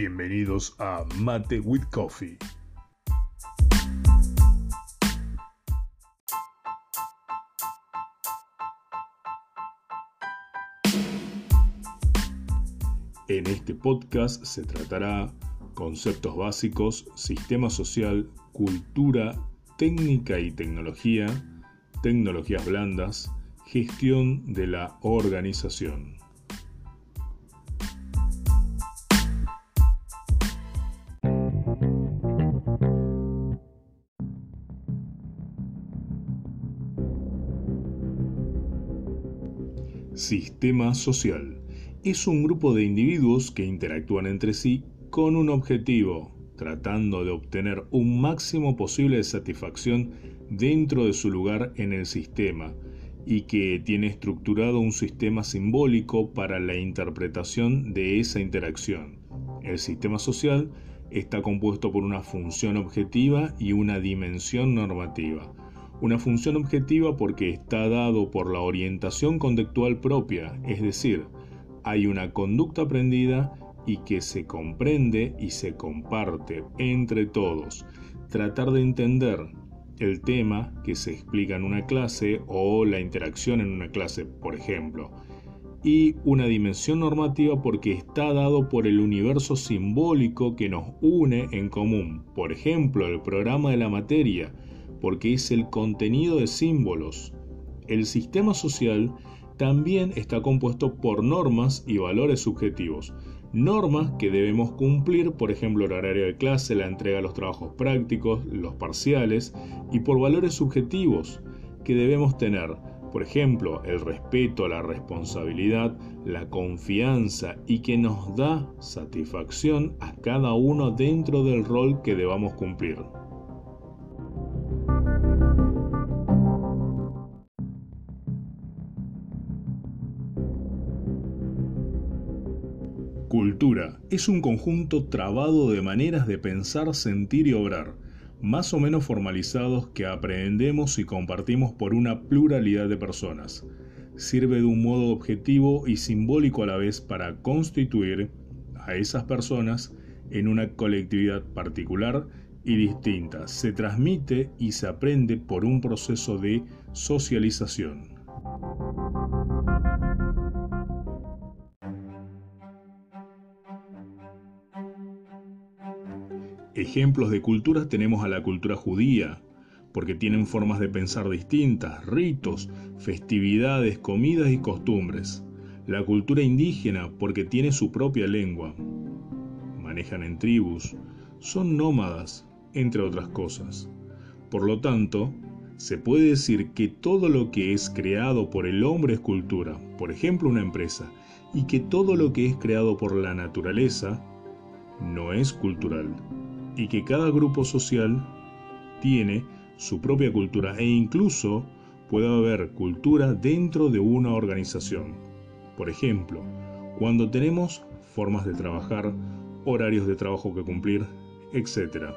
Bienvenidos a Mate with Coffee. En este podcast se tratará conceptos básicos, sistema social, cultura, técnica y tecnología, tecnologías blandas, gestión de la organización. Sistema social. Es un grupo de individuos que interactúan entre sí con un objetivo, tratando de obtener un máximo posible de satisfacción dentro de su lugar en el sistema, y que tiene estructurado un sistema simbólico para la interpretación de esa interacción. El sistema social está compuesto por una función objetiva y una dimensión normativa. Una función objetiva porque está dado por la orientación conductual propia, es decir, hay una conducta aprendida y que se comprende y se comparte entre todos. Tratar de entender el tema que se explica en una clase o la interacción en una clase, por ejemplo. Y una dimensión normativa porque está dado por el universo simbólico que nos une en común. Por ejemplo, el programa de la materia, porque es el contenido de símbolos. El sistema social también está compuesto por normas y valores subjetivos. Normas que debemos cumplir, por ejemplo, el horario de clase, la entrega de los trabajos prácticos, los parciales, y por valores subjetivos que debemos tener, por ejemplo, el respeto, la responsabilidad, la confianza y que nos da satisfacción a cada uno dentro del rol que debamos cumplir. Cultura es un conjunto trabado de maneras de pensar, sentir y obrar, más o menos formalizados que aprendemos y compartimos por una pluralidad de personas. Sirve de un modo objetivo y simbólico a la vez para constituir a esas personas en una colectividad particular y distinta. Se transmite y se aprende por un proceso de socialización. Ejemplos de culturas tenemos a la cultura judía, porque tienen formas de pensar distintas, ritos, festividades, comidas y costumbres. La cultura indígena, porque tiene su propia lengua. Manejan en tribus, son nómadas, entre otras cosas. Por lo tanto, se puede decir que todo lo que es creado por el hombre es cultura, por ejemplo una empresa, y que todo lo que es creado por la naturaleza no es cultural y que cada grupo social tiene su propia cultura e incluso puede haber cultura dentro de una organización. Por ejemplo, cuando tenemos formas de trabajar, horarios de trabajo que cumplir, etc.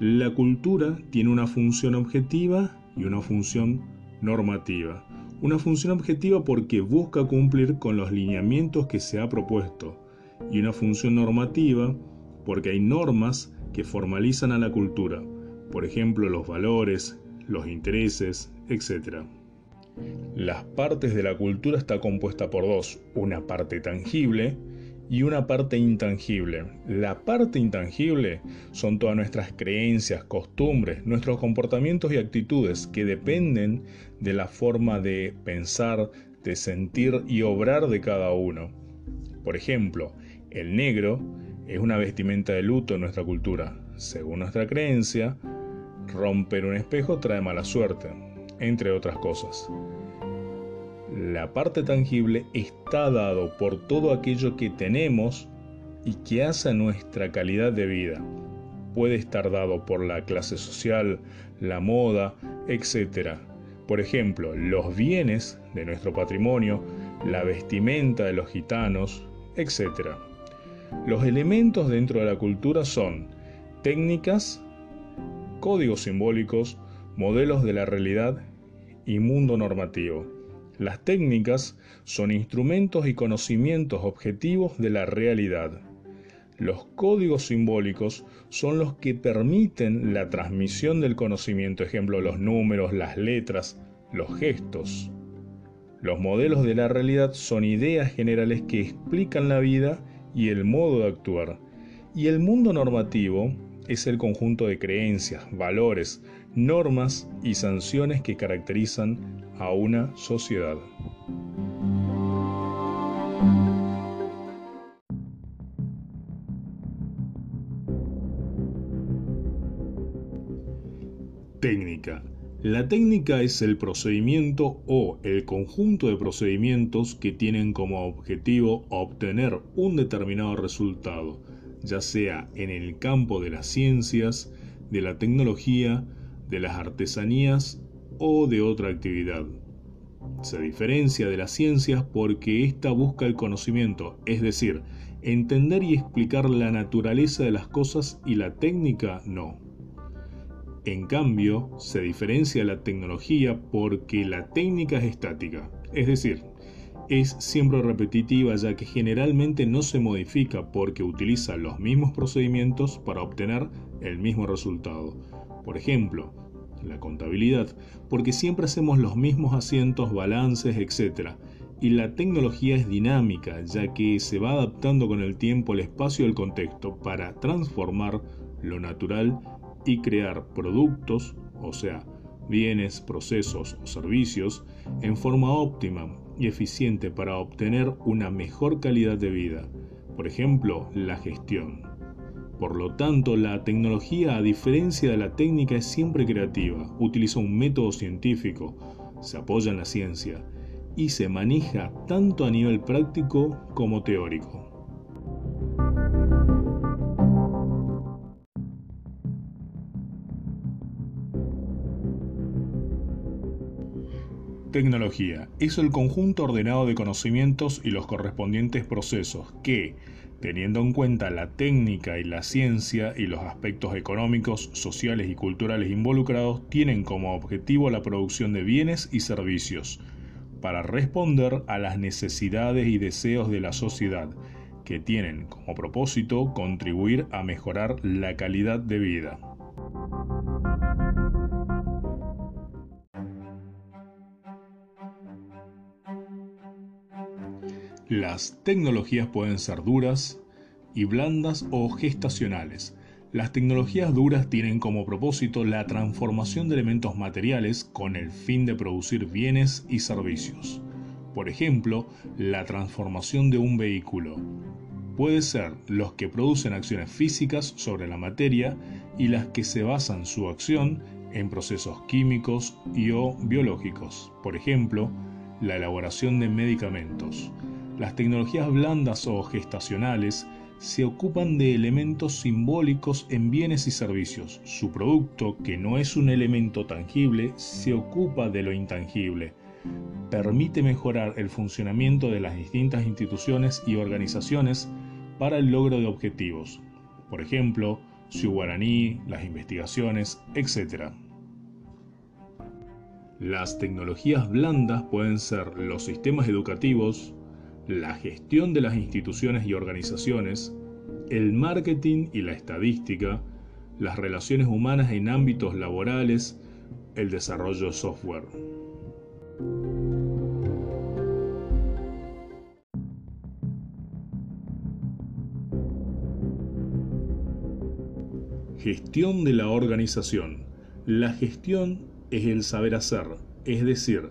La cultura tiene una función objetiva y una función normativa. Una función objetiva porque busca cumplir con los lineamientos que se ha propuesto y una función normativa porque hay normas que formalizan a la cultura, por ejemplo los valores, los intereses, etc. Las partes de la cultura está compuesta por dos, una parte tangible y una parte intangible. La parte intangible son todas nuestras creencias, costumbres, nuestros comportamientos y actitudes que dependen de la forma de pensar, de sentir y obrar de cada uno. Por ejemplo, el negro es una vestimenta de luto en nuestra cultura. Según nuestra creencia, romper un espejo trae mala suerte, entre otras cosas. La parte tangible está dado por todo aquello que tenemos y que hace nuestra calidad de vida. Puede estar dado por la clase social, la moda, etc. Por ejemplo, los bienes de nuestro patrimonio, la vestimenta de los gitanos, etc. Los elementos dentro de la cultura son técnicas, códigos simbólicos, modelos de la realidad y mundo normativo. Las técnicas son instrumentos y conocimientos objetivos de la realidad. Los códigos simbólicos son los que permiten la transmisión del conocimiento, ejemplo, los números, las letras, los gestos. Los modelos de la realidad son ideas generales que explican la vida y el modo de actuar. Y el mundo normativo es el conjunto de creencias, valores, normas y sanciones que caracterizan a una sociedad. Técnica. La técnica es el procedimiento o el conjunto de procedimientos que tienen como objetivo obtener un determinado resultado, ya sea en el campo de las ciencias, de la tecnología, de las artesanías o de otra actividad. Se diferencia de las ciencias porque ésta busca el conocimiento, es decir, entender y explicar la naturaleza de las cosas y la técnica no. En cambio, se diferencia la tecnología porque la técnica es estática, es decir, es siempre repetitiva ya que generalmente no se modifica porque utiliza los mismos procedimientos para obtener el mismo resultado. Por ejemplo, la contabilidad, porque siempre hacemos los mismos asientos, balances, etc. Y la tecnología es dinámica, ya que se va adaptando con el tiempo, el espacio y el contexto para transformar lo natural y crear productos, o sea, bienes, procesos o servicios, en forma óptima y eficiente para obtener una mejor calidad de vida. Por ejemplo, la gestión. Por lo tanto, la tecnología, a diferencia de la técnica, es siempre creativa, utiliza un método científico, se apoya en la ciencia y se maneja tanto a nivel práctico como teórico. Tecnología es el conjunto ordenado de conocimientos y los correspondientes procesos que, teniendo en cuenta la técnica y la ciencia y los aspectos económicos, sociales y culturales involucrados, tienen como objetivo la producción de bienes y servicios para responder a las necesidades y deseos de la sociedad, que tienen como propósito contribuir a mejorar la calidad de vida. Las tecnologías pueden ser duras y blandas o gestacionales. Las tecnologías duras tienen como propósito la transformación de elementos materiales con el fin de producir bienes y servicios. Por ejemplo, la transformación de un vehículo. Puede ser los que producen acciones físicas sobre la materia y las que se basan su acción en procesos químicos y o biológicos. Por ejemplo, la elaboración de medicamentos. Las tecnologías blandas o gestacionales se ocupan de elementos simbólicos en bienes y servicios. Su producto, que no es un elemento tangible, se ocupa de lo intangible. Permite mejorar el funcionamiento de las distintas instituciones y organizaciones para el logro de objetivos. Por ejemplo, guaraní, las investigaciones, etc. Las tecnologías blandas pueden ser los sistemas educativos, la gestión de las instituciones y organizaciones, el marketing y la estadística, las relaciones humanas en ámbitos laborales, el desarrollo de software. Gestión de la organización. La gestión es el saber hacer, es decir,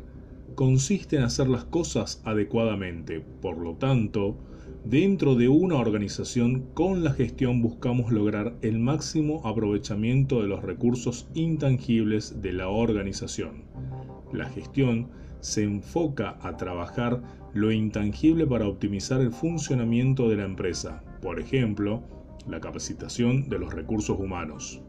consiste en hacer las cosas adecuadamente. Por lo tanto, dentro de una organización con la gestión buscamos lograr el máximo aprovechamiento de los recursos intangibles de la organización. La gestión se enfoca a trabajar lo intangible para optimizar el funcionamiento de la empresa, por ejemplo, la capacitación de los recursos humanos.